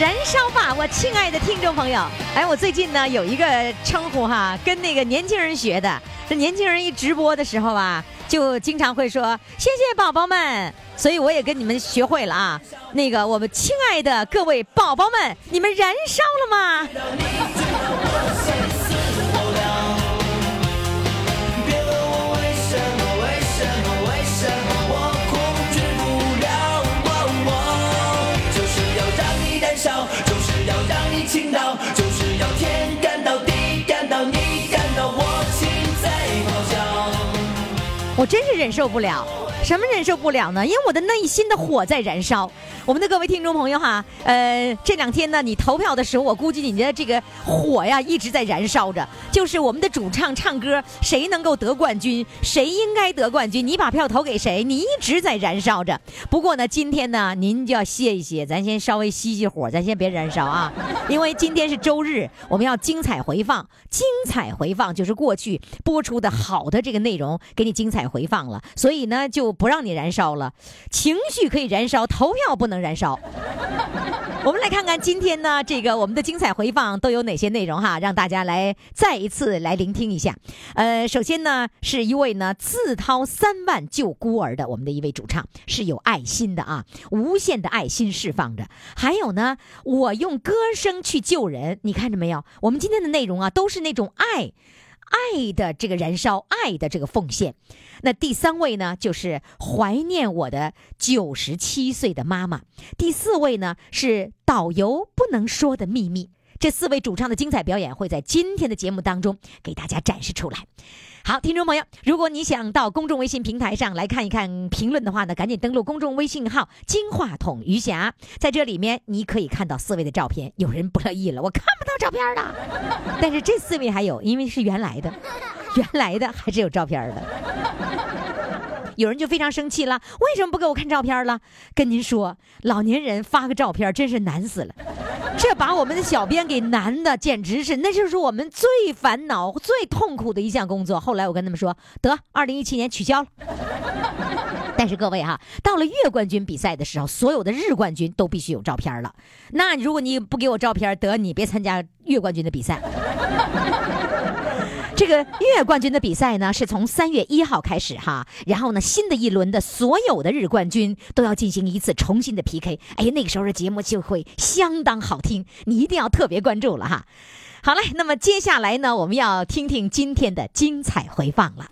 燃烧吧，我亲爱的听众朋友！哎，我最近呢有一个称呼哈，跟那个年轻人学的。这年轻人一直播的时候啊，就经常会说“谢谢宝宝们”，所以我也跟你们学会了啊。那个，我们亲爱的各位宝宝们，你们燃烧了吗？我真是忍受不了，什么忍受不了呢？因为我的内心的火在燃烧。我们的各位听众朋友哈，呃，这两天呢，你投票的时候，我估计你的这个火呀一直在燃烧着。就是我们的主唱唱歌，谁能够得冠军，谁应该得冠军，你把票投给谁，你一直在燃烧着。不过呢，今天呢，您就要歇一歇，咱先稍微熄熄火，咱先别燃烧啊，因为今天是周日，我们要精彩回放，精彩回放就是过去播出的好的这个内容，给你精彩回放了，所以呢，就不让你燃烧了。情绪可以燃烧，投票不能。燃烧。我们来看看今天呢，这个我们的精彩回放都有哪些内容哈，让大家来再一次来聆听一下。呃，首先呢，是一位呢自掏三万救孤儿的我们的一位主唱，是有爱心的啊，无限的爱心释放着。还有呢，我用歌声去救人，你看着没有？我们今天的内容啊，都是那种爱。爱的这个燃烧，爱的这个奉献。那第三位呢，就是怀念我的九十七岁的妈妈。第四位呢，是导游不能说的秘密。这四位主唱的精彩表演会在今天的节目当中给大家展示出来。好，听众朋友，如果你想到公众微信平台上来看一看评论的话呢，赶紧登录公众微信号“金话筒余霞”。在这里面，你可以看到四位的照片。有人不乐意了，我看不到照片了。但是这四位还有，因为是原来的，原来的还是有照片的。有人就非常生气了，为什么不给我看照片了？跟您说，老年人发个照片真是难死了，这把我们的小编给难的，简直是，那就是我们最烦恼、最痛苦的一项工作。后来我跟他们说，得，二零一七年取消了。但是各位哈，到了月冠军比赛的时候，所有的日冠军都必须有照片了。那如果你不给我照片，得你别参加月冠军的比赛。这个月冠军的比赛呢，是从三月一号开始哈，然后呢，新的一轮的所有的日冠军都要进行一次重新的 PK。哎，那个时候的节目就会相当好听，你一定要特别关注了哈。好嘞，那么接下来呢，我们要听听今天的精彩回放了。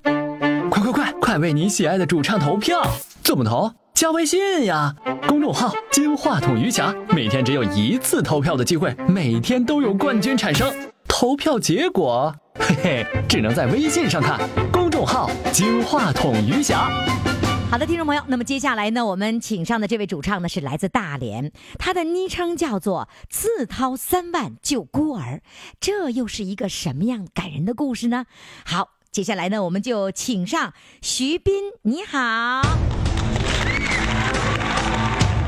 快快快，快为你喜爱的主唱投票！怎么投？加微信呀，公众号“金话筒余霞”，每天只有一次投票的机会，每天都有冠军产生。投票结果。嘿嘿，只能在微信上看。公众号“金话筒余霞”。好的，听众朋友，那么接下来呢，我们请上的这位主唱呢是来自大连，他的昵称叫做“自掏三万救孤儿”，这又是一个什么样感人的故事呢？好，接下来呢，我们就请上徐斌，你好。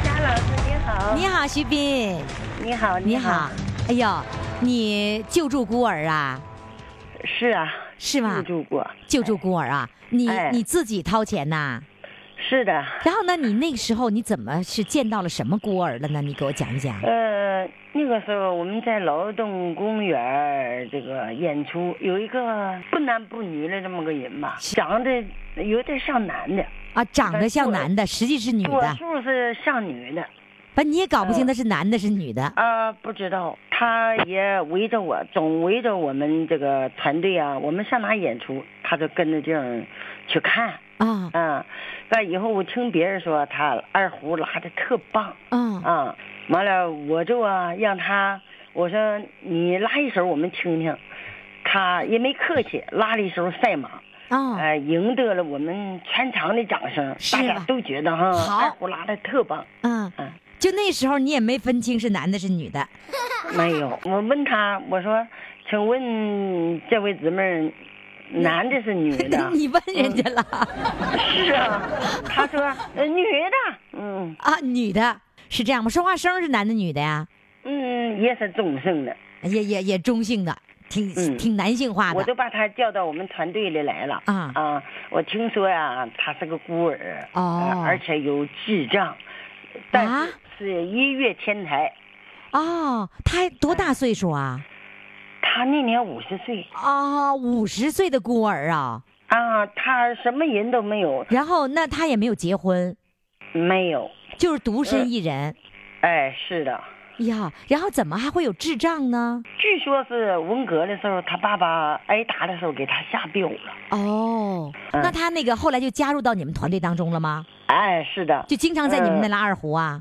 夏老师你好。你好，徐斌。你好，你好。哎呦，你救助孤儿啊？是啊，是吗？救助过，救助孤儿啊！你你自己掏钱呐？是的。然后呢，你那个时候你怎么是见到了什么孤儿了呢？你给我讲一讲。呃，那个时候我们在劳动公园这个演出，有一个不男不女的这么个人吧，长得有点像男的。啊，长得像男的，实际是女的。多数是像女的。不，你也搞不清他是男的是女的。啊，不知道。他也围着我，总围着我们这个团队啊。我们上哪演出，他就跟着这样去看啊。嗯，那以后我听别人说他二胡拉的特棒。嗯啊，完了我就啊让他，我说你拉一首我们听听。他也没客气，拉了一首赛马。啊，呃，赢得了我们全场的掌声，大家都觉得哈二胡拉的特棒。嗯嗯。就那时候你也没分清是男的是女的。没有，我问他，我说，请问这位姊妹，男的是女的？你问人家了？是啊，他说女的。嗯啊，女的是这样吗？说话声是男的女的呀？嗯，也是中性的，也也也中性的，挺挺男性化的。我都把他叫到我们团队里来了。啊啊，我听说呀，他是个孤儿，哦，而且有智障，但是是一跃天才。哦，他多大岁数啊？他那年五十岁。啊，五十岁的孤儿啊！啊，他什么人都没有。然后，那他也没有结婚。没有，就是独身一人。哎，是的。呀，然后怎么还会有智障呢？据说是文革的时候，他爸爸挨打的时候给他吓掉了。哦，那他那个后来就加入到你们团队当中了吗？哎，是的。就经常在你们那拉二胡啊？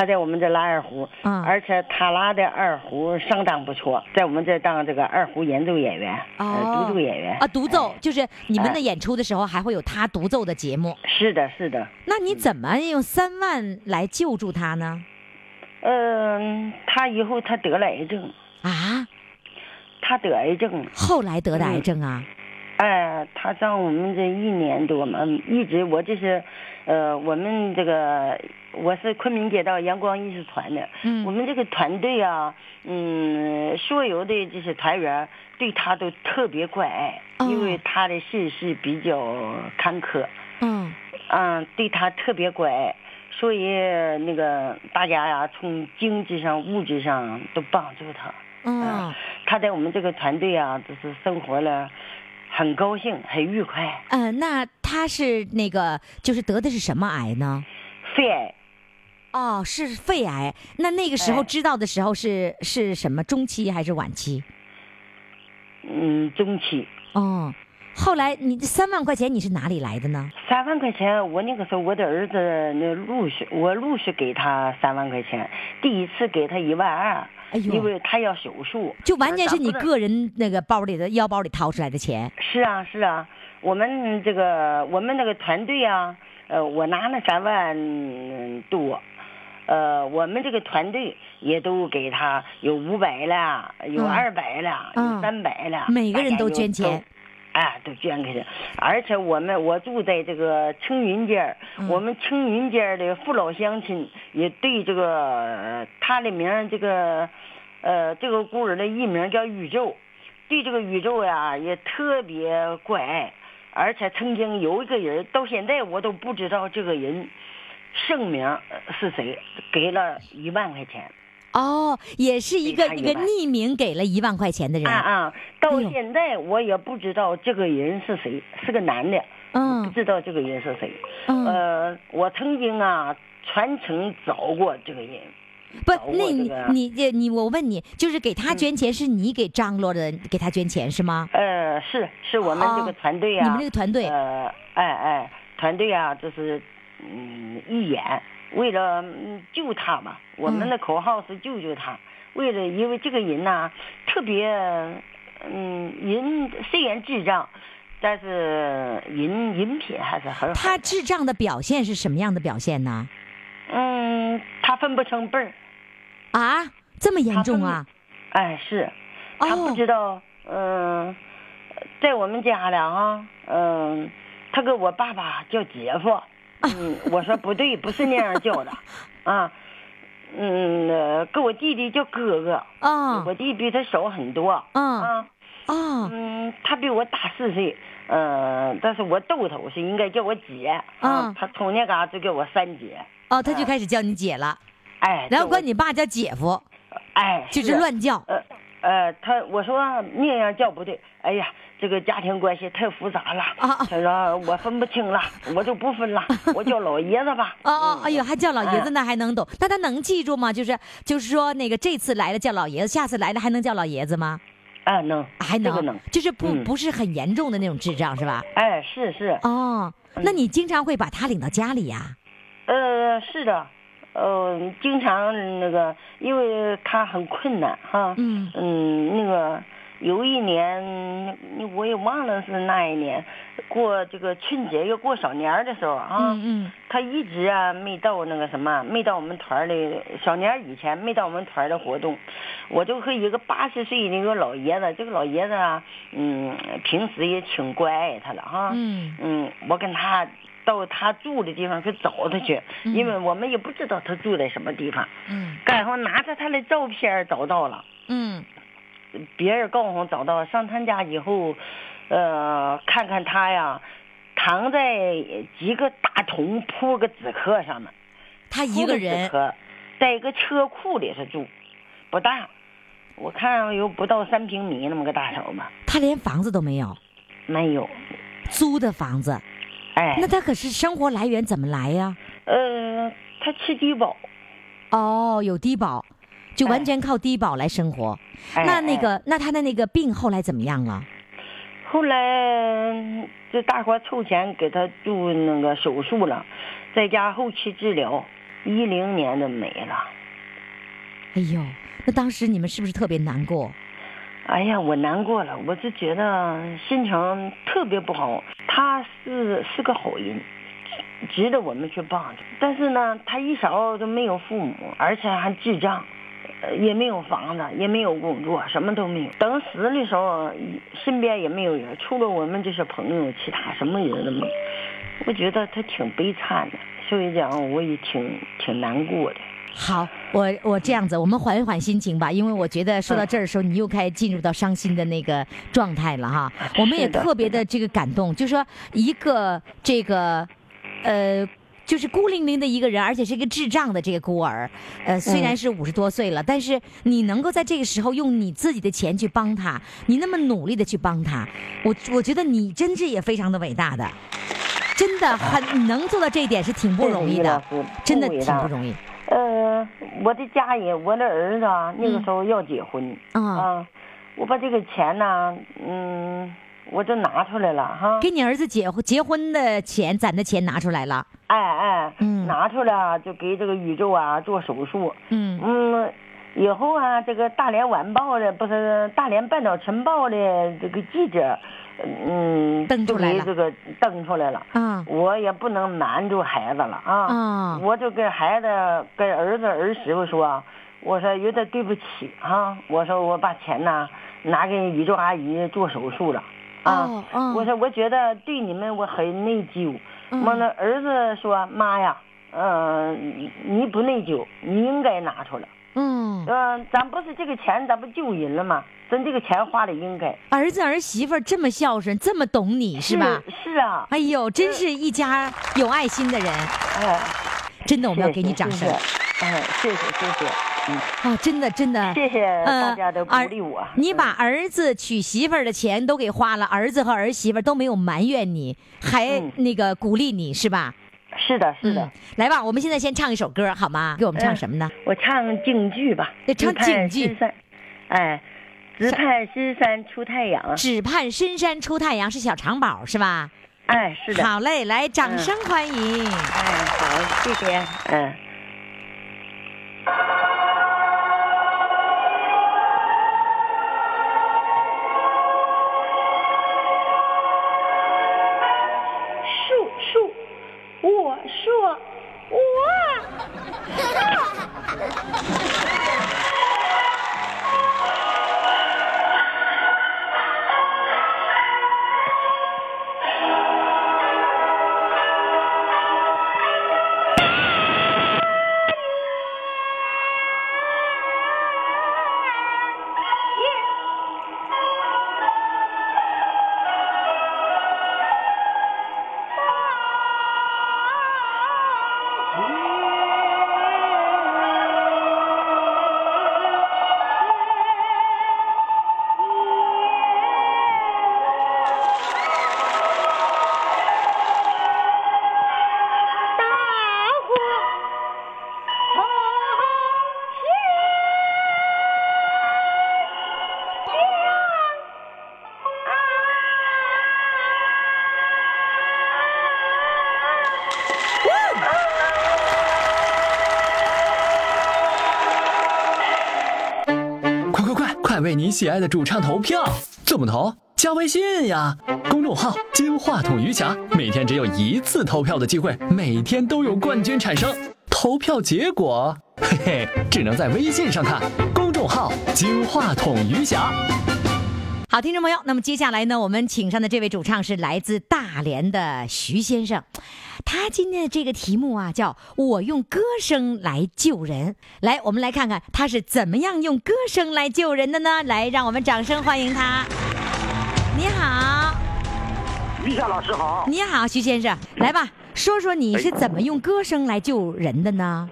他在我们这拉二胡，嗯，而且他拉的二胡相当不错，在我们这当这个二胡演奏演员，哦，独奏演员。啊，独奏就是你们的演出的时候还会有他独奏的节目。是的，是的。那你怎么用三万来救助他呢？嗯，他以后他得了癌症。啊，他得癌症，后来得的癌症啊。哎，他上我们这一年多嘛，一直我这是，呃，我们这个我是昆明街道阳光艺术团的，嗯，我们这个团队啊，嗯，所有的这些团员对他都特别关爱，因为他的事是比较坎坷，嗯，嗯，对他特别关爱，所以那个大家呀，从经济上、物质上都帮助他，嗯，他在我们这个团队啊，就是生活了。很高兴，很愉快。嗯，那他是那个，就是得的是什么癌呢？肺癌。哦，是肺癌。那那个时候知道的时候是是什么？中期还是晚期？嗯，中期。哦，后来你这三万块钱你是哪里来的呢？三万块钱，我那个时候我的儿子那陆续，我陆续给他三万块钱，第一次给他一万二。哎呦，因为他要手术，就完全是你个人那个包里的腰包里掏出来的钱。是啊，是啊，我们这个我们那个团队啊，呃，我拿了三万多，呃，我们这个团队也都给他有五百了，有二百了，有三百了，每个人都捐钱。哎，都捐给他，而且我们我住在这个青云街我们青云街的父老乡亲也对这个他的名这个，呃，这个孤儿的艺名叫宇宙，对这个宇宙呀也特别关爱，而且曾经有一个人，到现在我都不知道这个人姓名是谁，给了一万块钱。哦，也是一个一个匿名给了一万块钱的人啊啊！到现在我也不知道这个人是谁，是个男的，嗯，不知道这个人是谁。呃，我曾经啊全程找过这个人，不，那你你你我问你，就是给他捐钱，是你给张罗的给他捐钱是吗？呃，是是我们这个团队啊，你们这个团队，呃，哎哎，团队啊，就是嗯义演。为了救他嘛，我们的口号是救救他。为了，因为这个人呐，特别，嗯，人虽然智障，但是人人品还是很好。他智障的表现是什么样的表现呢？嗯，他分不成辈儿。啊，这么严重啊？哎，是，他不知道。嗯，在我们家里啊，嗯，他跟我爸爸叫姐夫。嗯，我说不对，不是那样叫的，啊，嗯，跟我弟弟叫哥哥，啊，我弟比他小很多，啊，啊，嗯，他比我大四岁，嗯，但是我逗他，我是应该叫我姐，啊，他从那嘎就叫我三姐，哦，他就开始叫你姐了，哎，然后管你爸叫姐夫，哎，就是乱叫，呃，呃，他我说那样叫不对，哎呀。这个家庭关系太复杂了啊，他说我分不清了，我就不分了，我叫老爷子吧。哦哦，哎呦，还叫老爷子那还能懂？那他能记住吗？就是就是说，那个这次来了叫老爷子，下次来了还能叫老爷子吗？啊，能，还能，能，就是不不是很严重的那种智障是吧？哎，是是。哦，那你经常会把他领到家里呀？呃，是的，呃，经常那个，因为他很困难哈。嗯。嗯，那个。有一年，我也忘了是哪一年，过这个春节要过小年的时候啊，他一直啊没到那个什么，没到我们团里小年以前没到我们团的活动，我就和一个八十岁的一个老爷子，这个老爷子啊，嗯，平时也挺关爱他的哈，嗯嗯，我跟他到他住的地方去找他去，因为我们也不知道他住在什么地方，嗯，赶上拿着他的照片找到了，嗯。别人告诉我找到上他家以后，呃，看看他呀，躺在几个大桶铺个纸壳上面，他一个人，在一个车库里头住，不大，我看有不到三平米那么个大小吧。他连房子都没有，没有，租的房子，哎，那他可是生活来源怎么来呀？呃，他吃低保，哦，有低保。就完全靠低保来生活，那那个那他的那个病后来怎么样了？后来这大伙凑钱给他做那个手术了，在家后期治疗，一零年的没了。哎呦，那当时你们是不是特别难过？哎呀，我难过了，我就觉得心情特别不好。他是是个好人，值得我们去帮。但是呢，他一小都没有父母，而且还智障。呃，也没有房子，也没有工作，什么都没有。等死的时候，身边也没有人，除了我们这些朋友，其他什么人都没有。我觉得他挺悲惨的，所以讲我也挺挺难过的。好，我我这样子，我们缓一缓心情吧，因为我觉得说到这儿的时候，你又开始进入到伤心的那个状态了哈。我们也特别的这个感动，就是说一个这个，呃。就是孤零零的一个人，而且是一个智障的这个孤儿，呃，虽然是五十多岁了，但是你能够在这个时候用你自己的钱去帮他，你那么努力的去帮他，我我觉得你真是也非常的伟大的，真的很能做到这一点是挺不容易的，真的挺不容易。呃，我的家人，我的儿子啊那个时候要结婚啊，我把这个钱呢，嗯。我就拿出来了哈，给你儿子结婚结婚的钱攒的钱拿出来了。哎哎，嗯，拿出来就给这个宇宙啊做手术。嗯嗯，以后啊，这个大连晚报的不是大连半岛晨报的这个记者，嗯，登出来了，这个登出来了。嗯，我也不能瞒住孩子了啊。嗯，我就跟孩子、跟儿子、儿媳妇说，我说有点对不起哈，我说我把钱呢拿给宇宙阿姨做手术了。啊，我说我觉得对你们我很内疚。完了，儿子说：“妈呀，嗯，你不内疚，你应该拿出来。”嗯，嗯，咱不是这个钱，咱不救人了吗？咱这个钱花的应该。儿子儿媳妇这么孝顺，这么懂你是吧？是啊。哎呦，真是一家有爱心的人。哎，真的，我们要给你掌声。哎，谢谢谢谢。嗯啊，真的真的，谢谢大家的鼓励我。你把儿子娶媳妇儿的钱都给花了，儿子和儿媳妇都没有埋怨你，还那个鼓励你是吧？是的，是的。来吧，我们现在先唱一首歌好吗？给我们唱什么呢？我唱京剧吧。唱京剧。哎，只盼深山出太阳。只盼深山出太阳是小长宝是吧？哎，是的。好嘞，来掌声欢迎。哎，好，谢谢。嗯。喜爱的主唱投票，怎么投？加微信呀，公众号“金话筒余霞”，每天只有一次投票的机会，每天都有冠军产生。投票结果，嘿嘿，只能在微信上看。公众号“金话筒余霞”。好，听众朋友，那么接下来呢，我们请上的这位主唱是来自大连的徐先生，他今天的这个题目啊，叫我用歌声来救人。来，我们来看看他是怎么样用歌声来救人的呢？来，让我们掌声欢迎他。你好，于夏老师好。你好，徐先生，来吧，说说你是怎么用歌声来救人的呢？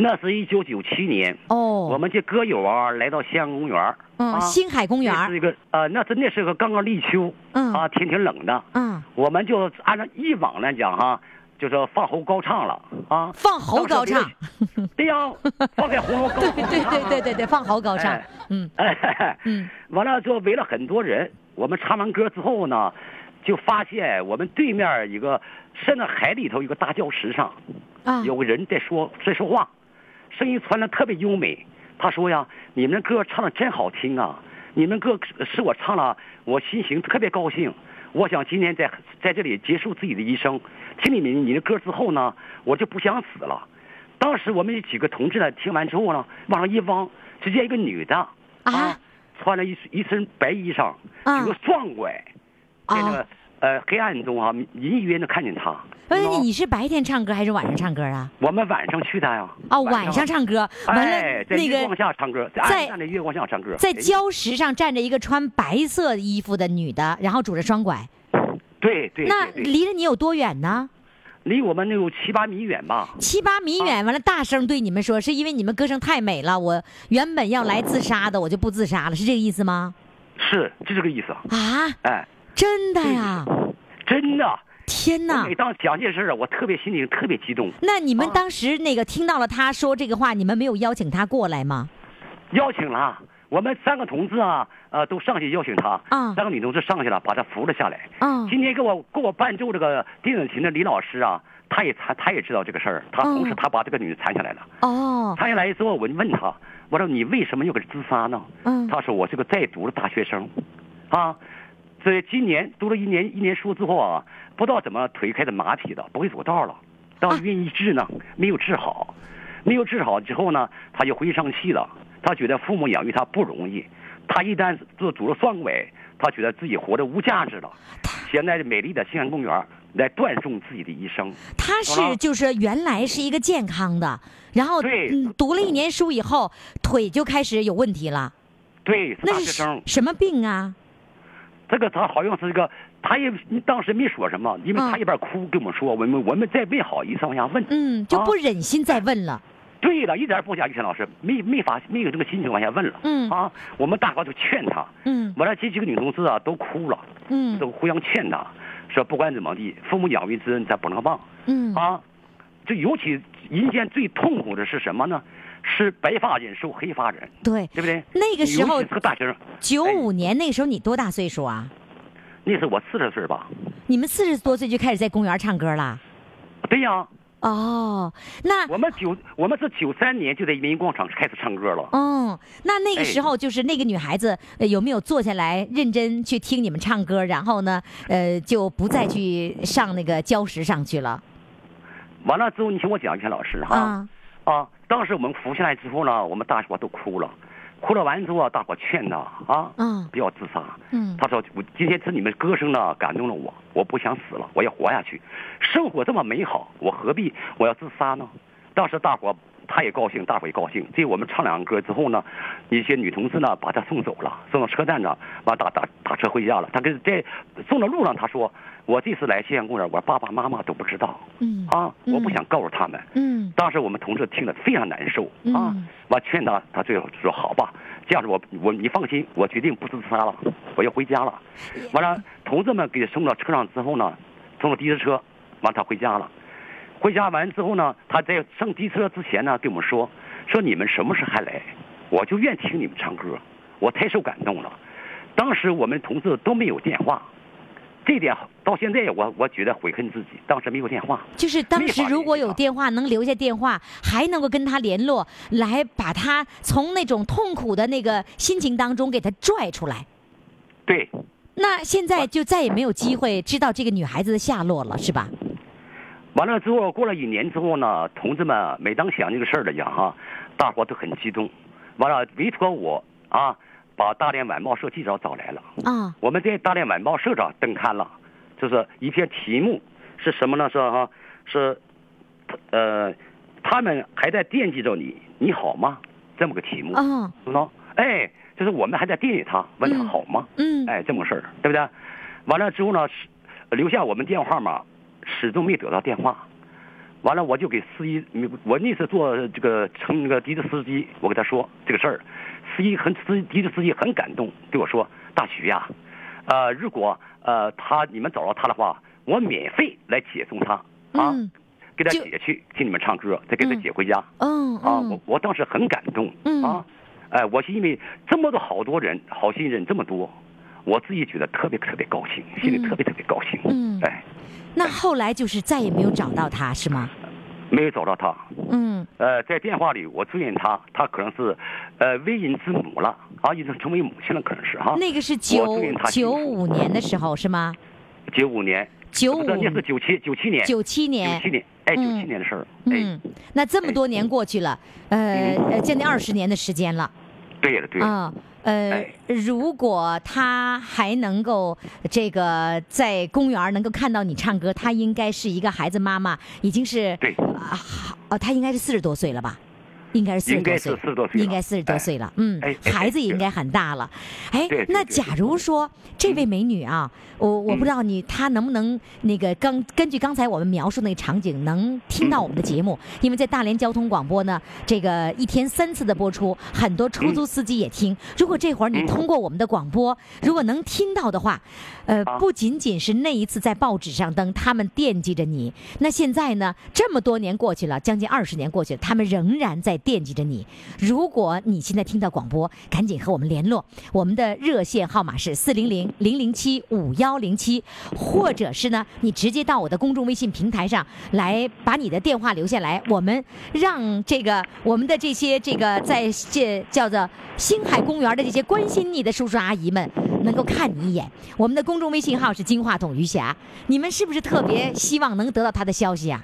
那是一九九七年哦，我们这歌友啊来到西安公园嗯，星海公园是一个呃，那真的是个刚刚立秋，嗯啊，天挺冷的，嗯，我们就按照以往来讲哈，就是放喉高唱了啊，放喉高唱，对呀，放在喉咙高对对对对对对，放喉高唱，嗯 哎，嗯，完了就围了很多人。我们唱完歌之后呢，就发现我们对面一个深在海里头一个大礁石上，啊，有个人在说在说话，声音传的特别优美。他说呀：“你们歌唱的真好听啊！你们歌使我唱了，我心情特别高兴。我想今天在在这里结束自己的一生。听你们你的歌之后呢，我就不想死了。当时我们几个同志呢，听完之后呢，往上一望，只见一个女的啊。”穿了一一身白衣裳，有个壮拐，在那个呃黑暗中啊，隐隐约约的看见他。哎，你是白天唱歌还是晚上唱歌啊？我们晚上去的呀。哦，晚上唱歌，完了在月光下唱歌，在暗淡的月光下唱歌。在礁石上站着一个穿白色衣服的女的，然后拄着双拐。对对。那离着你有多远呢？离我们那有七八米远吧。七八米远，完了大声对你们说，是因为你们歌声太美了。我原本要来自杀的，我就不自杀了，是这个意思吗？是，就这个意思。啊？哎，真的呀？真的。天哪！每当讲这事儿啊，我特别心里特别激动。那你们当时那个听到了他说这个话，你们没有邀请他过来吗？邀请了。我们三个同志啊，呃，都上去邀请他。啊，三个女同志上去了，把他扶了下来。啊，今天给我给我伴奏这个电子琴的李老师啊，他也他他也知道这个事儿，他同时他把这个女的搀下来了。哦，搀下来之后，我就问他，我说你为什么要给自杀呢？嗯，他说我是个在读的大学生，啊，这今年读了一年一年书之后啊，不知道怎么腿开始麻痹了，不会走道了，到医院一治呢，没有治好，没有治好之后呢，他就回上气了。他觉得父母养育他不容易，他一旦做拄了双拐，他觉得自己活得无价值了。现在美丽的西安公园来断送自己的一生。他是就是原来是一个健康的，然后读了一年书以后，腿就开始有问题了。对，那是什么病啊？这个他好像是一个，他也当时没说什么，因为他一边哭跟我们说，我们我们再没好意思往下问。嗯，就不忍心再问了。对了，一点不假。于谦老师没没法没有这个心情往下问了。嗯啊，我们大伙就劝他。嗯，完了这几个女同志啊都哭了。嗯，都互相劝他，说不管怎么地，父母养育之恩咱不能忘。嗯啊，就尤其人间最痛苦的是什么呢？是白发人受黑发人。对，对不对？那个时候是个大学生。九五年那个时候你多大岁数啊？那是我四十岁吧。你们四十多岁就开始在公园唱歌了？对呀。哦，那我们九我们是九三年就在人民广场开始唱歌了。嗯，那那个时候就是那个女孩子有没有坐下来认真去听你们唱歌？然后呢，呃，就不再去上那个礁石上去了。完了之后，你听我讲一下，老师哈啊，当时我们扶下来之后呢，我们大伙都哭了。哭了完之后啊，大伙劝他啊，不要自杀。嗯，他说我今天听你们歌声呢，感动了我，我不想死了，我要活下去。生活这么美好，我何必我要自杀呢？当时大伙他也高兴，大伙也高兴。这我们唱两个歌之后呢，一些女同志呢把他送走了，送到车站呢，完打打打车回家了。他跟在送到路上他说。我这次来西安公园，我爸爸妈妈都不知道。嗯啊，我不想告诉他们。嗯，当时我们同事听了非常难受啊。完劝他，他最后说好吧，这样子我我你放心，我决定不自杀了，我要回家了。完了，同志们给送到车上之后呢，送到的士车，完他回家了。回家完之后呢，他在上机车之前呢，跟我们说说你们什么时候还来？我就愿听你们唱歌，我太受感动了。当时我们同志都没有电话。这点到现在我我觉得悔恨自己，当时没有电话。就是当时如果有电话，能留下电话，还能够跟他联络，来把他从那种痛苦的那个心情当中给他拽出来。对。那现在就再也没有机会知道这个女孩子的下落了，是吧？完了之后，过了一年之后呢，同志们每当想这个事儿了呀哈，大伙都很激动。完了，委托我啊，把大连晚报社记者找来了。啊。我们在大连晚报社长登刊了，就是一篇题目是什么呢？是哈，是，呃，他们还在惦记着你，你好吗？这么个题目。啊。喏，哎。就是我们还在惦记他，问他好吗？嗯，哎，这么个事儿，对不对？完了之后呢，留下我们电话号码，始终没得到电话。完了，我就给司机，我那次坐这个乘那个的士司机，我给他说这个事儿，司机很司的士司机很感动，对我说：“大徐呀，呃，如果呃他你们找到他的话，我免费来接送他啊，给他接去听你们唱歌，再给他接回家。”嗯啊，我我当时很感动啊。哎，我是因为这么多好多人，好心人这么多，我自己觉得特别特别高兴，心里特别特别高兴。嗯，哎，那后来就是再也没有找到他是吗？没有找到他。嗯。呃，在电话里我祝愿他，他可能是，呃，为人之母了啊，已经成为母亲了，可能是哈。那个是九九五年的时候是吗？九五年。九五。那是九七九七年。九七年。九七年。哎，九七年的事儿。嗯，那这么多年过去了，呃呃，将近二十年的时间了。对了，对了。啊，呃，如果他还能够这个在公园能够看到你唱歌，他应该是一个孩子妈妈，已经是对啊，好，他应该是四十多岁了吧？应该是四十多岁，应该四十多岁了。嗯，孩子也应该很大了。哎，那假如说这位美女啊，我我不知道你她能不能那个刚根据刚才我们描述那个场景能听到我们的节目，因为在大连交通广播呢，这个一天三次的播出，很多出租司机也听。如果这会儿你通过我们的广播，如果能听到的话，呃，不仅仅是那一次在报纸上登，他们惦记着你。那现在呢，这么多年过去了，将近二十年过去了，他们仍然在。惦记着你，如果你现在听到广播，赶紧和我们联络。我们的热线号码是四零零零零七五幺零七，或者是呢，你直接到我的公众微信平台上来把你的电话留下来，我们让这个我们的这些这个在这叫做星海公园的这些关心你的叔叔阿姨们能够看你一眼。我们的公众微信号是金话筒余霞，你们是不是特别希望能得到他的消息啊？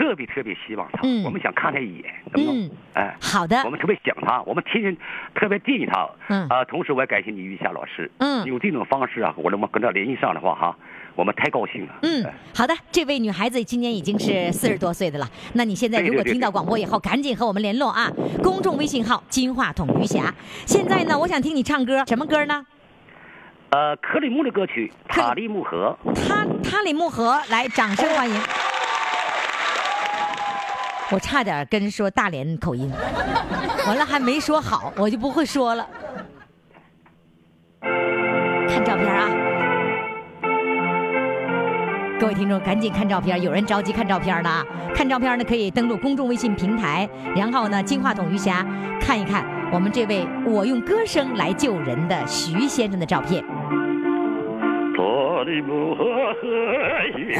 特别特别希望他，我们想看他一眼，嗯，哎，好的，我们特别想他，我们天天特别惦记他，嗯。啊，同时我也感谢你余霞老师，嗯，用这种方式啊，我能跟他联系上的话哈，我们太高兴了，嗯，好的，这位女孩子今年已经是四十多岁的了，那你现在如果听到广播以后，赶紧和我们联络啊，公众微信号金话筒余霞，现在呢，我想听你唱歌，什么歌呢？呃，克里木的歌曲《塔里木河》，塔塔里木河，来，掌声欢迎。我差点跟说大连口音，完了还没说好，我就不会说了。看照片啊，各位听众赶紧看照片，有人着急看照片呢。看照片呢可以登录公众微信平台，然后呢金话筒余霞看一看我们这位我用歌声来救人的徐先生的照片。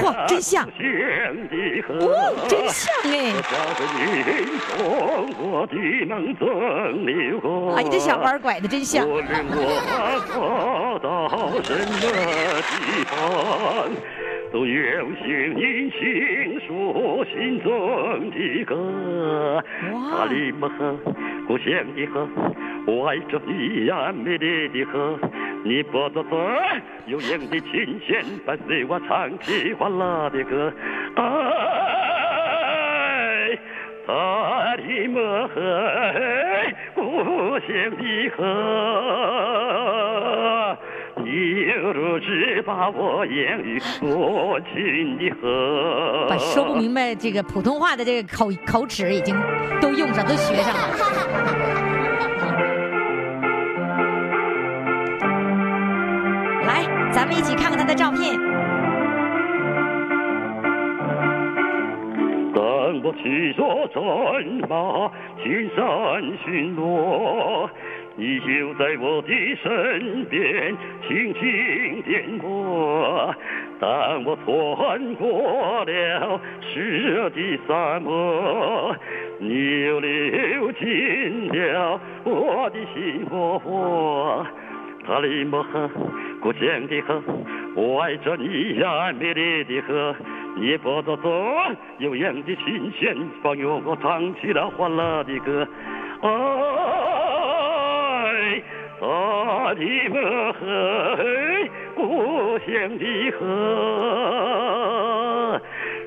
嚯，真像！哦，真像哎！啊，你这小弯拐的真像。都有幸您倾诉心中的歌。哇！塔里木河，故乡的河，我爱这一样美丽的河。你不坐坐，悠扬的琴弦伴随我唱起欢乐的歌。哎，塔里木河，故乡的河。你如只把说不明白这个普通话的这个口口齿已经都用上，都学上了。来，咱们一起看看他的照片。当我骑着战马，青山巡逻。你就在我的身边，轻轻点过。当我穿过了湿热的沙漠，你又流进了我的心窝窝。塔里木河，故乡的河，我爱着你呀，美丽的河。你拨着左悠扬的琴弦，帮助我唱起了欢乐的歌。啊，塔里木河，故乡的河，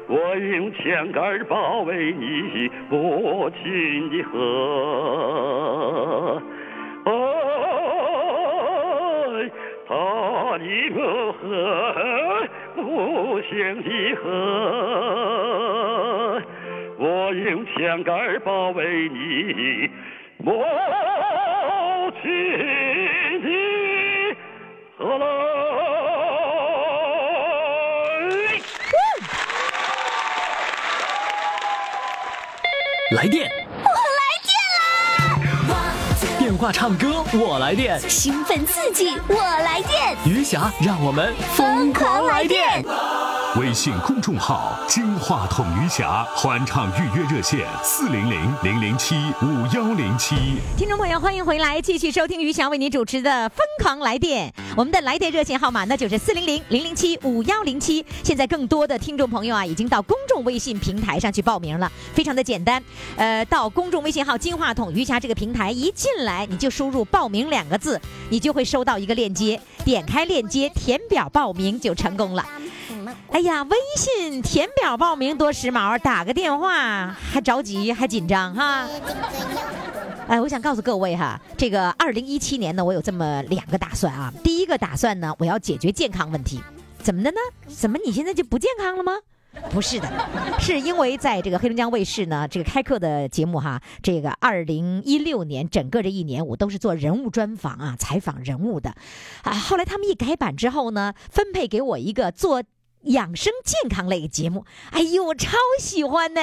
我用枪杆保卫你母亲的河。塔里木河，故乡的河，我用枪杆保卫你母亲的河来电。话唱歌，我来电；兴奋刺激，我来电。余霞，让我们疯狂来电。微信公众号“金话筒余霞”欢唱预约热线：四零零零零七五幺零七。听众朋友，欢迎回来，继续收听余霞为您主持的《疯狂来电》。我们的来电热线号码呢，就是四零零零零七五幺零七。现在更多的听众朋友啊，已经到公众微信平台上去报名了，非常的简单。呃，到公众微信号“金话筒余霞”这个平台一进来，你就输入“报名”两个字，你就会收到一个链接，点开链接填表报名就成功了。哎呀，微信填表报名多时髦，打个电话还着急还紧张哈。哎，我想告诉各位哈，这个二零一七年呢，我有这么两个打算啊。第一个打算呢，我要解决健康问题，怎么的呢？怎么你现在就不健康了吗？不是的，是因为在这个黑龙江卫视呢，这个开课的节目哈，这个二零一六年整个这一年我都是做人物专访啊，采访人物的，啊，后来他们一改版之后呢，分配给我一个做。养生健康类节目，哎呦，我超喜欢呢！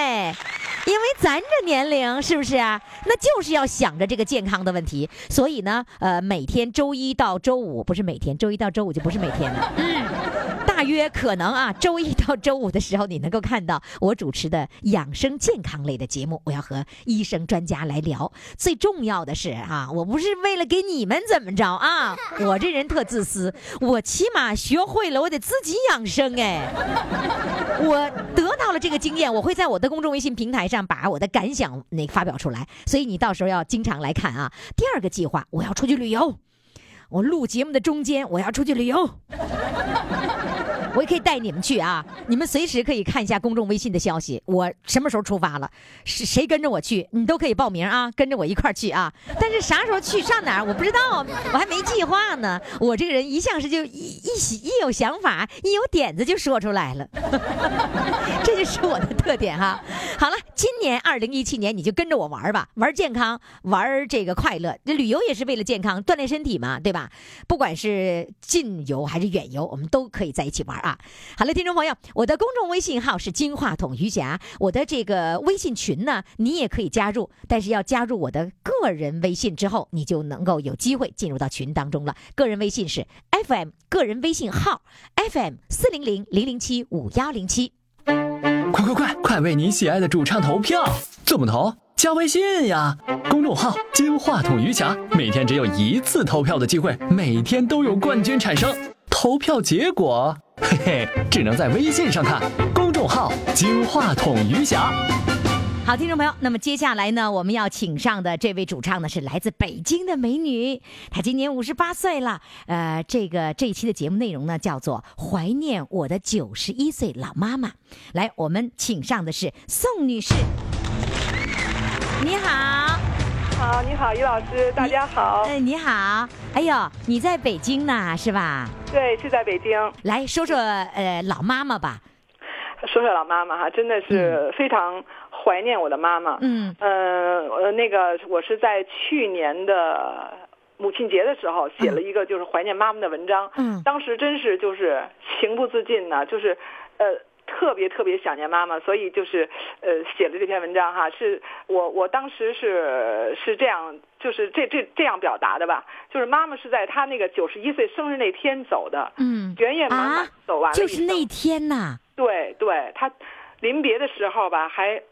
因为咱这年龄是不是啊？那就是要想着这个健康的问题，所以呢，呃，每天周一到周五不是每天，周一到周五就不是每天了。嗯。大约可能啊，周一到周五的时候，你能够看到我主持的养生健康类的节目。我要和医生专家来聊。最重要的是啊，我不是为了给你们怎么着啊，我这人特自私，我起码学会了，我得自己养生哎。我得到了这个经验，我会在我的公众微信平台上把我的感想那发表出来。所以你到时候要经常来看啊。第二个计划，我要出去旅游。我录节目的中间，我要出去旅游。我也可以带你们去啊！你们随时可以看一下公众微信的消息，我什么时候出发了，是谁跟着我去，你都可以报名啊，跟着我一块去啊！但是啥时候去上哪儿我不知道，我还没计划呢。我这个人一向是就一一一有想法，一有点子就说出来了，这就是我的特点哈。好了，今年二零一七年你就跟着我玩吧，玩健康，玩这个快乐，这旅游也是为了健康，锻炼身体嘛，对吧？不管是近游还是远游，我们都可以在一起玩。啊，好了，听众朋友，我的公众微信号是金话筒余霞，我的这个微信群呢，你也可以加入，但是要加入我的个人微信之后，你就能够有机会进入到群当中了。个人微信是 FM，个人微信号 FM 四零零零零七五幺零七。快快快，快为你喜爱的主唱投票！怎么投？加微信呀，公众号金话筒余霞，每天只有一次投票的机会，每天都有冠军产生。投票结果，嘿嘿，只能在微信上看。公众号“金话筒余霞”。好，听众朋友，那么接下来呢，我们要请上的这位主唱呢，是来自北京的美女，她今年五十八岁了。呃，这个这一期的节目内容呢，叫做《怀念我的九十一岁老妈妈》。来，我们请上的是宋女士。你好。好，你好，于老师，大家好。嗯，你好。哎呦，你在北京呢，是吧？对，是在北京。来说说呃老妈妈吧。说说老妈妈哈，真的是非常怀念我的妈妈。嗯。呃，那个我是在去年的母亲节的时候写了一个就是怀念妈妈的文章。嗯。当时真是就是情不自禁呢，就是呃。特别特别想念妈妈，所以就是呃写了这篇文章哈。是我我当时是是这样，就是这这这样表达的吧。就是妈妈是在她那个九十一岁生日那天走的，嗯，圆圆妈妈走完了。就是那天呐。对对，她临别的时候吧，还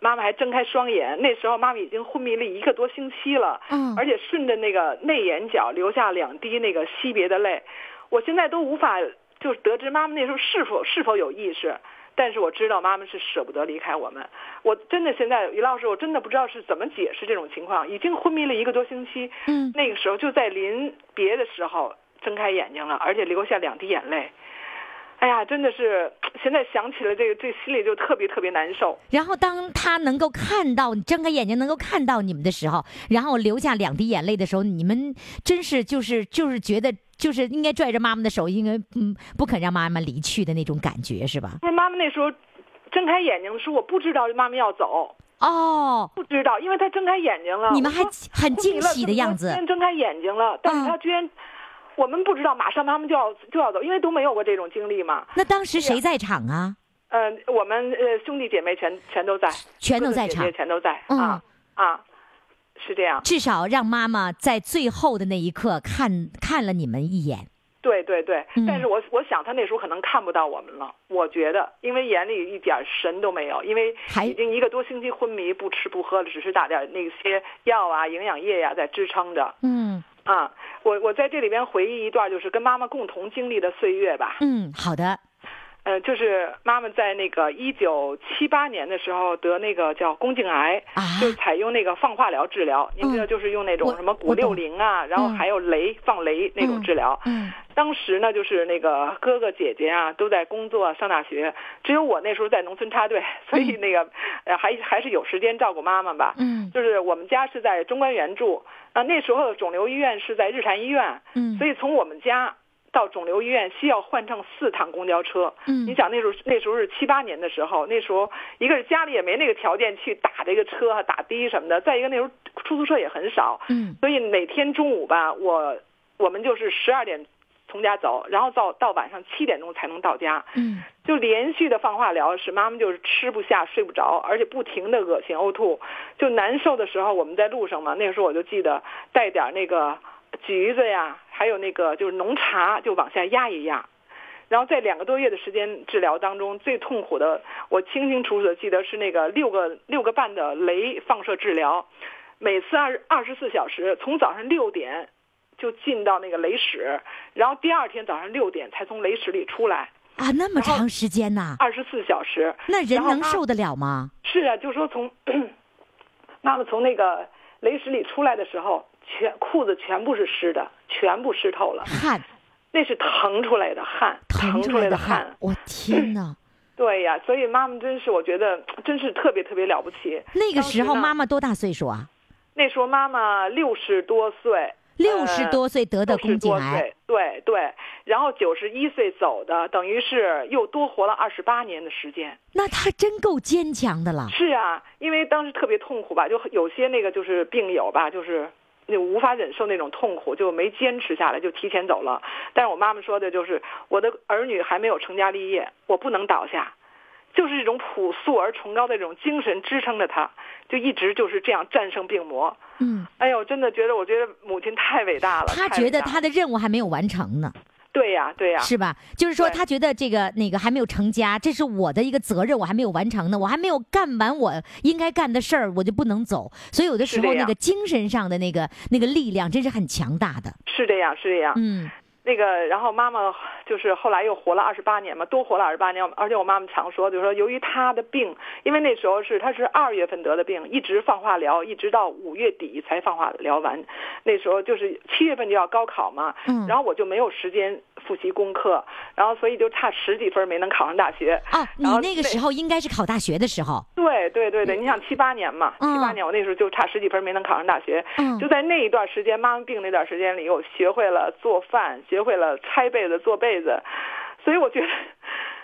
妈妈还睁开双眼，那时候妈妈已经昏迷了一个多星期了，嗯，而且顺着那个内眼角流下两滴那个惜别的泪。我现在都无法就是得知妈妈那时候是否是否有意识，但是我知道妈妈是舍不得离开我们。我真的现在于老师，我真的不知道是怎么解释这种情况。已经昏迷了一个多星期，嗯，那个时候就在临别的时候睁开眼睛了，而且流下两滴眼泪。哎呀，真的是现在想起来这个，这心里就特别特别难受。然后当他能够看到你睁开眼睛能够看到你们的时候，然后流下两滴眼泪的时候，你们真是就是就是觉得。就是应该拽着妈妈的手，应该嗯不肯让妈妈离去的那种感觉，是吧？不是妈妈那时候睁开眼睛的时候，我不知道妈妈要走哦，不知道，因为她睁开眼睛了，你们还很惊喜的样子。先睁开眼睛了，但是她居然，我们不知道马上他们就要就要走，因为都没有过这种经历嘛。那当时谁在场啊？呃，我们呃兄弟姐妹全全都在，全都在场，全都在啊啊。是这样，至少让妈妈在最后的那一刻看看了你们一眼。对对对，但是我我想他那时候可能看不到我们了。我觉得，因为眼里一点神都没有，因为已经一个多星期昏迷，不吃不喝了，只是打点那些药啊、营养液呀在支撑着。嗯啊，我我在这里边回忆一段，就是跟妈妈共同经历的岁月吧。嗯，好的。呃，就是妈妈在那个一九七八年的时候得那个叫宫颈癌，就采用那个放化疗治疗。您知道，就是用那种什么钴六零啊，然后还有镭放雷那种治疗。嗯，当时呢，就是那个哥哥姐姐啊都在工作上大学，只有我那时候在农村插队，所以那个呃还还是有时间照顾妈妈吧。嗯，就是我们家是在中关园住，啊那时候肿瘤医院是在日坛医院。嗯，所以从我们家。到肿瘤医院需要换乘四趟公交车。嗯，你想那时候那时候是七八年的时候，那时候一个是家里也没那个条件去打这个车啊，打的什么的。再一个那时候出租车也很少。嗯，所以每天中午吧，我我们就是十二点从家走，然后到到晚上七点钟才能到家。嗯，就连续的放化疗，使妈妈就是吃不下、睡不着，而且不停的恶心呕吐，就难受的时候，我们在路上嘛，那个时候我就记得带点那个。橘子呀，还有那个就是浓茶，就往下压一压，然后在两个多月的时间治疗当中，最痛苦的，我清清楚楚的记得是那个六个六个半的镭放射治疗，每次二二十四小时，从早上六点就进到那个镭室，然后第二天早上六点才从镭室里出来啊，那么长时间呐，二十四小时，那人能受得了吗？是啊，就说从 妈妈从那个镭室里出来的时候。全裤子全部是湿的，全部湿透了。汗，那是腾出来的汗，腾出来的汗。我天哪！对呀，所以妈妈真是，我觉得真是特别特别了不起。那个时候妈妈多大岁数啊？那时候妈妈六十多岁。六十多岁得的宫颈癌。对对，然后九十一岁走的，等于是又多活了二十八年的时间。那他真够坚强的了。是啊，因为当时特别痛苦吧，就有些那个就是病友吧，就是。就无法忍受那种痛苦，就没坚持下来，就提前走了。但是我妈妈说的就是，我的儿女还没有成家立业，我不能倒下，就是这种朴素而崇高的这种精神支撑着她，就一直就是这样战胜病魔。嗯，哎呦，真的觉得，我觉得母亲太伟大了。她觉得她的任务还没有完成呢。对呀，对呀，是吧？就是说，他觉得这个那个还没有成家，这是我的一个责任，我还没有完成呢，我还没有干完我应该干的事儿，我就不能走。所以有的时候，那个精神上的那个那个力量，真是很强大的。是这样，是这样。嗯。那个，然后妈妈就是后来又活了二十八年嘛，多活了二十八年。而且我妈妈常说，就是说由于她的病，因为那时候是她是二月份得的病，一直放化疗，一直到五月底才放化疗完。那时候就是七月份就要高考嘛，嗯，然后我就没有时间复习功课，然后所以就差十几分没能考上大学。啊，你那个时候应该是考大学的时候。对对对对，你想七八年嘛，七八年我那时候就差十几分没能考上大学。嗯，就在那一段时间，妈妈病那段时间里，我学会了做饭，学会了拆被子、做被子，所以我觉得，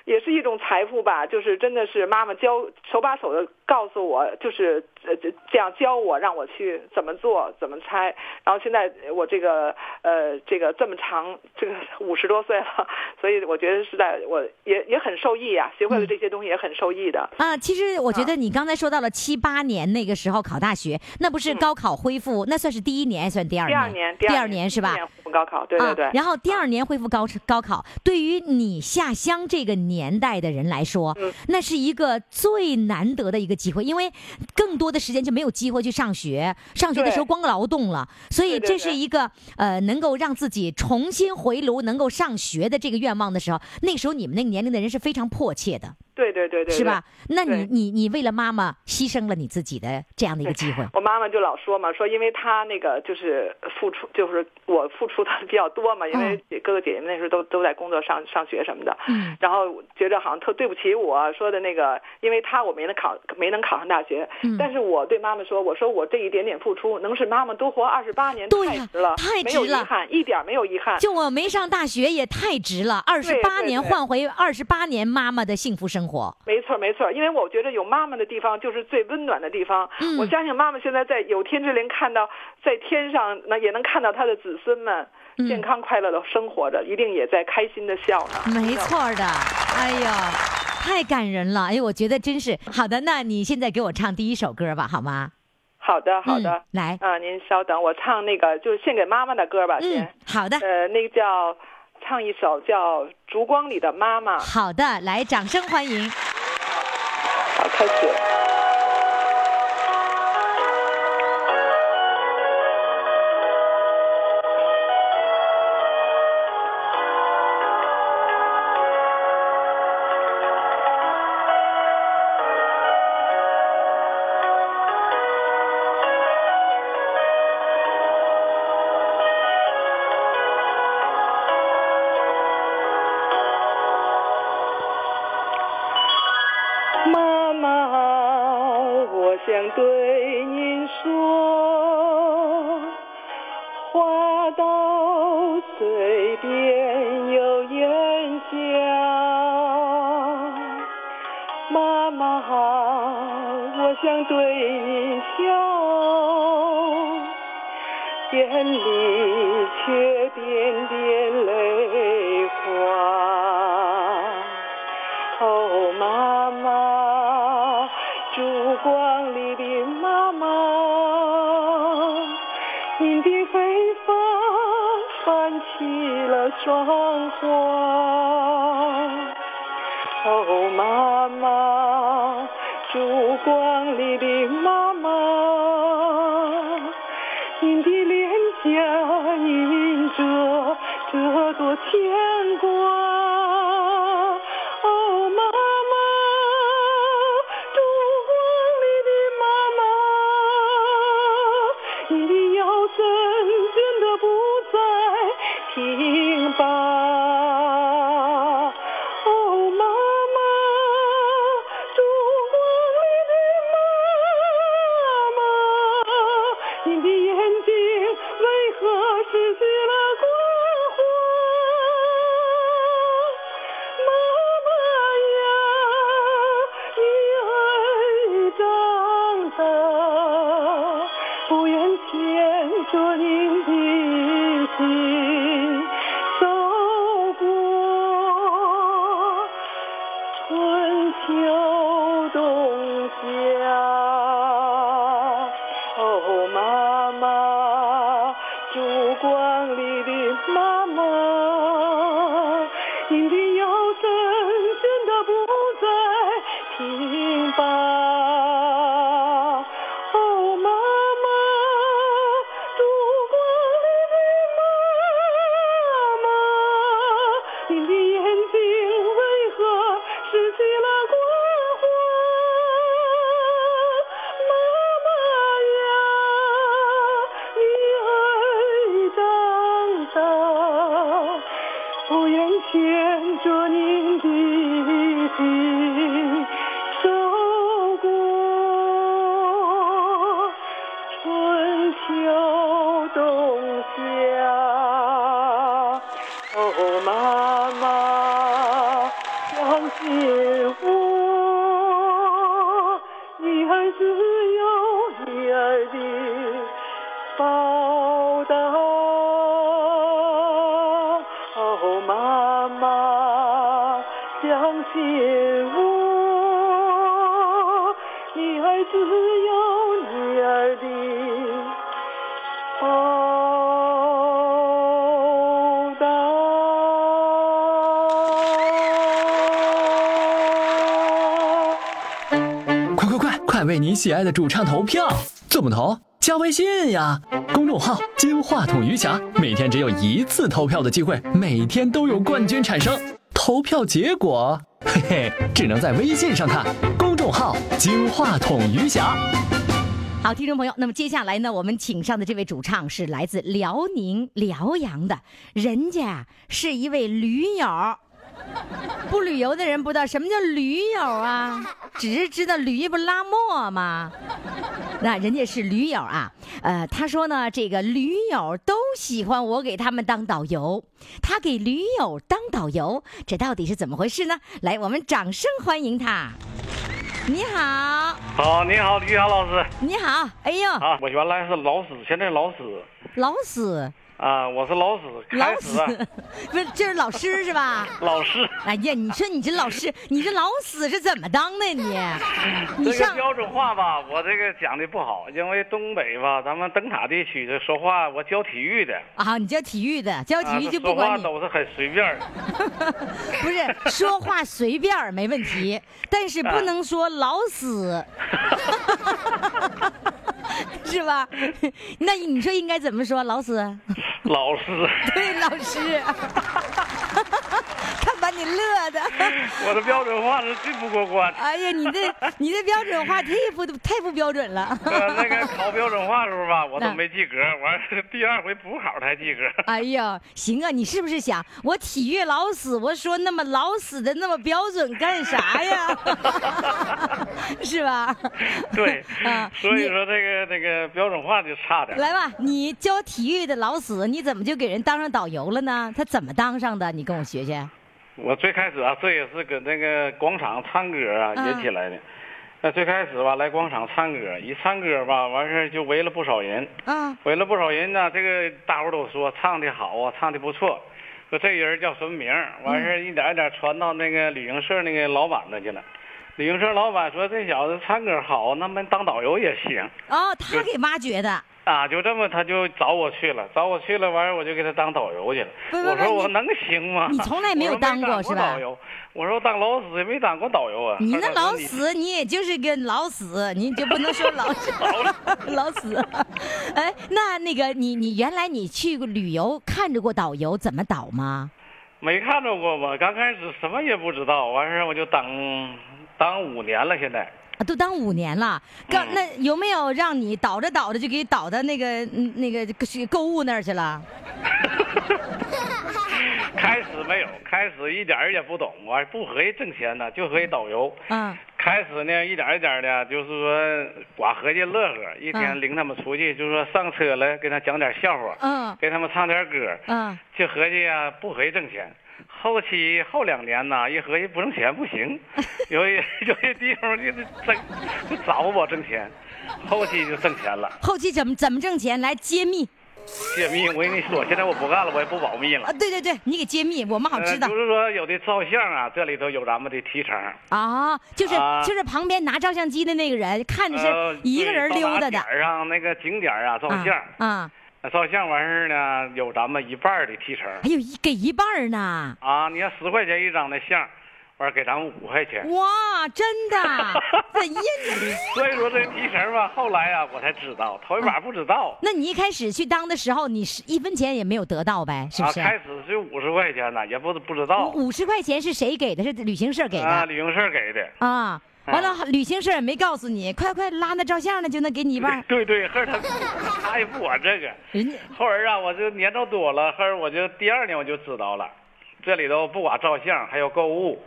也是一种财富吧，就是真的是妈妈教手把手的告诉我，就是呃这样教我，让我去怎么做，怎么猜。然后现在我这个呃这个这么长，这个五十多岁了，所以我觉得是在我也也很受益呀，学会了这些东西也很受益的。啊，其实我觉得你刚才说到了七八年那个时候考大学，那不是高考恢复，那算是第一年，算第二年？第二年，第二年是吧？恢复高考，对对对。然后第二年恢复高高考，对于你下乡这个年。年代的人来说，那是一个最难得的一个机会，因为更多的时间就没有机会去上学，上学的时候光劳动了，所以这是一个呃能够让自己重新回炉、能够上学的这个愿望的时候，那时候你们那个年龄的人是非常迫切的。对对对对，是吧？那你你你为了妈妈牺牲了你自己的这样的一个机会。我妈妈就老说嘛，说因为她那个就是付出，就是我付出的比较多嘛，因为哥哥姐姐那时候都都在工作上上学什么的，嗯，然后觉着好像特对不起我说的那个，因为他我没能考没能考上大学，嗯，但是我对妈妈说，我说我这一点点付出能使妈妈多活二十八年，太值了，太值了，没有遗憾，一点没有遗憾。就我没上大学也太值了，二十八年换回二十八年妈妈的幸福生活。没错。没错，因为我觉得有妈妈的地方就是最温暖的地方。嗯，我相信妈妈现在在有天之灵看到在天上，那也能看到她的子孙们健康快乐的生活着，一定也在开心的笑呢。没错的，哎呦，太感人了！哎，我觉得真是好的。那你现在给我唱第一首歌吧，好吗？好的，好的，来啊，您稍等，我唱那个就是献给妈妈的歌吧，先。好的。呃，那个叫唱一首叫《烛光里的妈妈》。好的，来，掌声欢迎。好，开始。到嘴边有烟霞妈妈好我想对你笑。秋冬夏喜爱的主唱投票！怎么投？加微信呀，公众号“金话筒余霞”，每天只有一次投票的机会，每天都有冠军产生。投票结果，嘿嘿，只能在微信上看。公众号“金话筒余霞”。好，听众朋友，那么接下来呢，我们请上的这位主唱是来自辽宁辽阳的，人家是一位驴友。不旅游的人不知道什么叫驴友啊，只是知道驴不拉磨吗？那人家是驴友啊，呃，他说呢，这个驴友都喜欢我给他们当导游，他给驴友当导游，这到底是怎么回事呢？来，我们掌声欢迎他。你好，好，你好，于霞老师。你好，哎呦，啊，我原来是老死，现在老死，老死。啊，我是老师，老师，不是，这是老师是吧？老师，哎呀，你说你这老师，你这老死是怎么当的你？你这个标准化吧，我这个讲的不好，因为东北吧，咱们灯塔地区的说话，我教体育的啊，你教体育的，教体育就不管你，都是很随便 不是说话随便没问题，但是不能说老死。是吧？那你说应该怎么说？老师？老师。对，老师。看把你乐的。我的标准化是最不过关。哎呀，你这你这标准化太不太不标准了。那个考标准化时候吧，我都没及格，完第二回补考才及格。哎呀，行啊，你是不是想我体育老死？我说那么老死的那么标准干啥呀？是吧？对。啊，所以说这个这个标准化就差点。来吧，你教体育的老死，你怎么就给人当上导游了呢？他怎么当上的？你跟我学学。我最开始啊，这也是搁那个广场唱歌啊引起来的。那最开始吧，来广场唱歌，一唱歌吧，完事就围了不少人。嗯。围了不少人呢，这个大伙都说唱的好啊，唱的不错。说这人叫什么名？完事一点一点传到那个旅行社那个老板那去了。旅行社老板说这小子唱歌好，那么当导游也行。哦，他给挖掘的。啊，就这么他就找我去了，找我去了，完事我就给他当导游去了。我说我能行吗？你从来没有当过是吧？导游，我说当老死也没当过导游啊。你那老死，你也就是个老死，你就不能说老 老死。哎，那那个你你原来你去过旅游看着过导游怎么导吗？没看着过吧，刚开始什么也不知道，完事我就当当五年了，现在。啊，都当五年了，刚那有没有让你倒着倒着就给倒到那个那个购物那儿去了？开始没有，开始一点也不懂，完不合计挣钱呢，就合计导游。嗯。开始呢，一点一点的，就是说寡合计乐呵，一天领他们出去，就是说上车了，给他讲点笑话，嗯，给他们唱点歌，嗯，就合计啊，不合计挣钱。后期后两年呢，一合计不挣钱不行，有有些地方就是挣，就找我挣钱，后期就挣钱了。后期怎么怎么挣钱？来揭秘。揭秘，我跟你说，现在我不干了，我也不保密了。啊，对对对，你给揭秘，我们好知道。就是说，有的照相啊，这里头有咱们的提成。啊，就是就是旁边拿照相机的那个人，看着是一个人溜达的。点上那个景点啊，照相啊。照相完事儿呢，有咱们一半的提成，哎呦一给一半呢。啊，你要十块钱一张的相，完给咱们五块钱。哇，真的？怎印的？所以说这提成吧，后来啊，我才知道，头一把不知道。那你一开始去当的时候，你是一分钱也没有得到呗？是不是？开始是五十块钱呢，也不不知道。五十块钱是谁给的？是旅行社给的。啊，旅行社给的。啊。完了，旅行社也没告诉你，快快拉那照相的就能给你一半。对对，后他他也不管这个。后儿啊，我就年头多了，后儿我就第二年我就知道了，这里头不管照相，还有购物，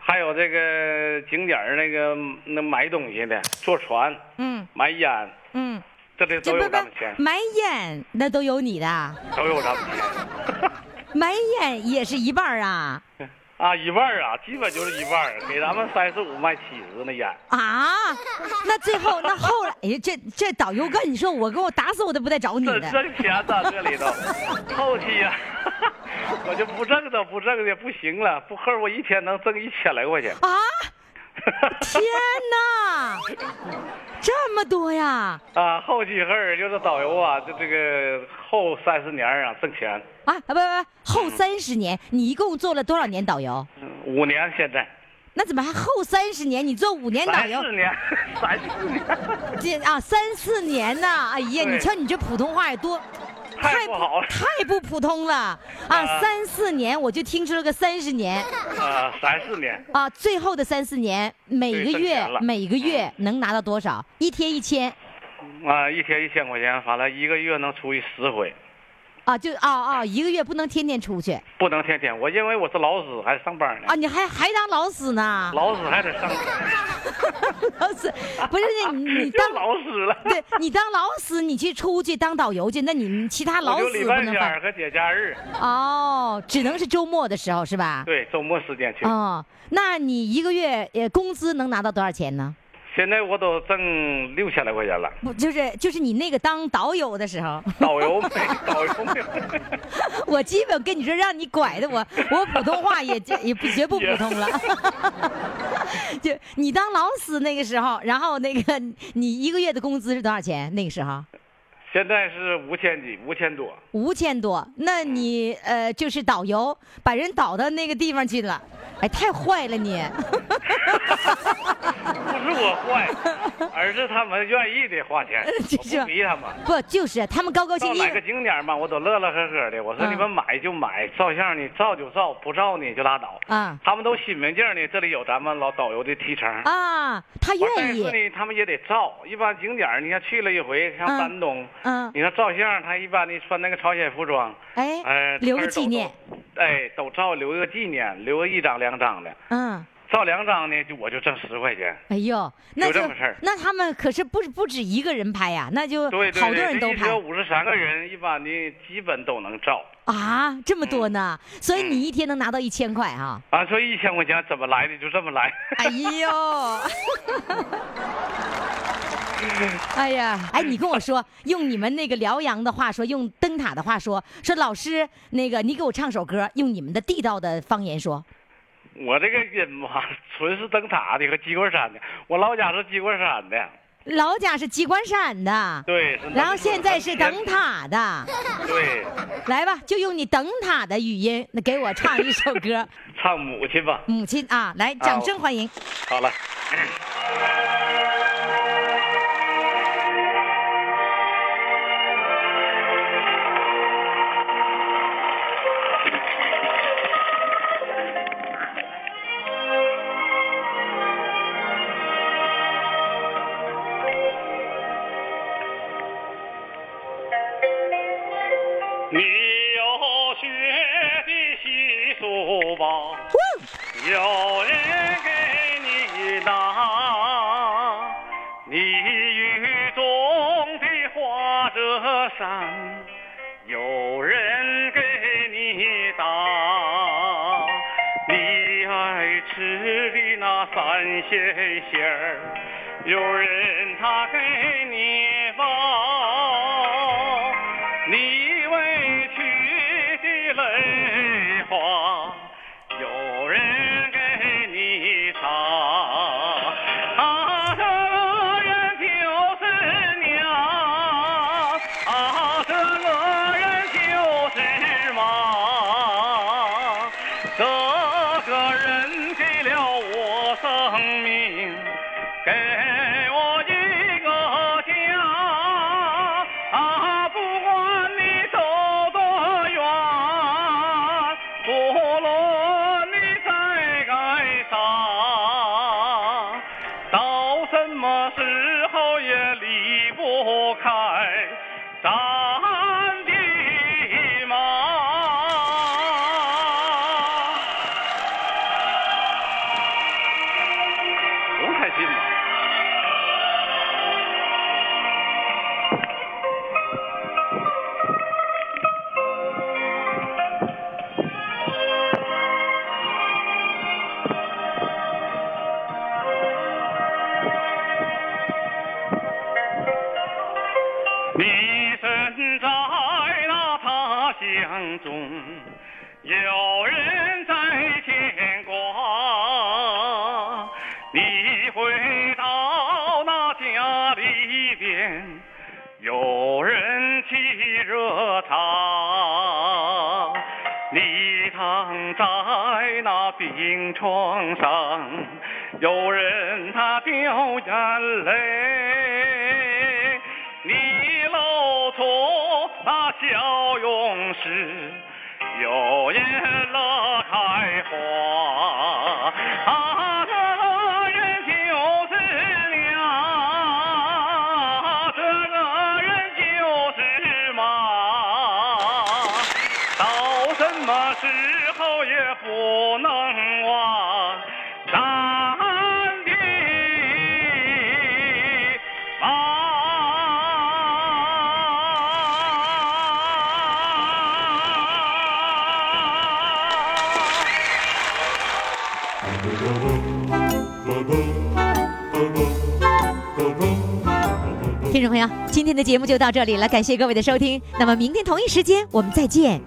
还有这个景点那个那买东西的，坐船，嗯，买烟，嗯，这里都有咱们钱。买烟那都有你的。都有咱们钱。买烟也是一半啊。啊，一半啊，基本就是一半给咱们三十五卖七十那烟。啊，那最后那后来，哎呀，这这导游跟，你说我给我打死我都不带找你的。挣钱呢，这里头，后期呀，我就不挣的，不挣的不行了，不后我一天能挣一千来块钱。啊！天哪，这么多呀！啊，后期后就是导游啊，这这个后三十年啊挣钱。啊啊不不后三十年，你一共做了多少年导游？五年现在。那怎么还后三十年？你做五年导游？四年，三四年。这啊三四年呢？哎呀，你瞧你这普通话也多。太不好了，太不普通了。啊！三四年我就听出了个三十年，啊，三四年。啊，最后的三四年，每个月每个月能拿到多少？一天一千，啊，一天一千块钱，反正一个月能出去十回。啊，就啊啊，一个月不能天天出去，不能天天。我因为我是老师，还上班呢。啊，你还还当老师呢？老师还得上班。老师，不是你你 当老师了？对，你当老师，你去出去当导游去，那你其他老师不能。礼拜天和节假日。哦，只能是周末的时候是吧？对，周末时间去。哦，那你一个月呃工资能拿到多少钱呢？现在我都挣六千来块钱了，不就是就是你那个当导游的时候，导游没导游没，我基本跟你说让你拐的我我普通话也也绝不普通了，就你当老师那个时候，然后那个你一个月的工资是多少钱？那个时候？现在是五千几，五千多。五千多，那你呃就是导游，把人导到那个地方去了，哎，太坏了你。不是我坏，而是他们愿意的花钱，不逼他们。不就是他们高高兴兴。哪个景点嘛，我都乐乐呵呵的。我说你们买就买，照相你照就照，不照你就拉倒。啊。他们都心明镜呢，这里有咱们老导游的提成。啊，他愿意。但是呢，他们也得照。一般景点你看去了一回，像丹东。嗯，你说照相，他一般的穿那个朝鲜服装，哎，呃，留个纪念，哎，都照留个纪念，留个一张两张的，嗯，照两张呢，就我就挣十块钱。哎呦，那就这么事儿。那他们可是不不止一个人拍呀，那就好多人都拍。五十三个人，一般的基本都能照。啊，这么多呢，所以你一天能拿到一千块哈。啊，所以一千块钱怎么来的，就这么来。哎呦。哎呀，哎，你跟我说，用你们那个辽阳的话说，用灯塔的话说，说老师，那个你给我唱首歌，用你们的地道的方言说。我这个音嘛，纯是灯塔的和鸡冠山的，我老家是鸡冠山的。老家是鸡冠山的。对。然后现在是灯塔的。对。来吧，就用你灯塔的语音，那给我唱一首歌。唱母亲吧。母亲啊，来，掌声欢迎。好了。他乡中，有人在牵挂。你回到那家里边，有人沏热茶。你躺在那病床上，有人他掉眼泪。那笑容时，有人乐开花。众朋友，今天的节目就到这里了，感谢各位的收听。那么明天同一时间我们再见。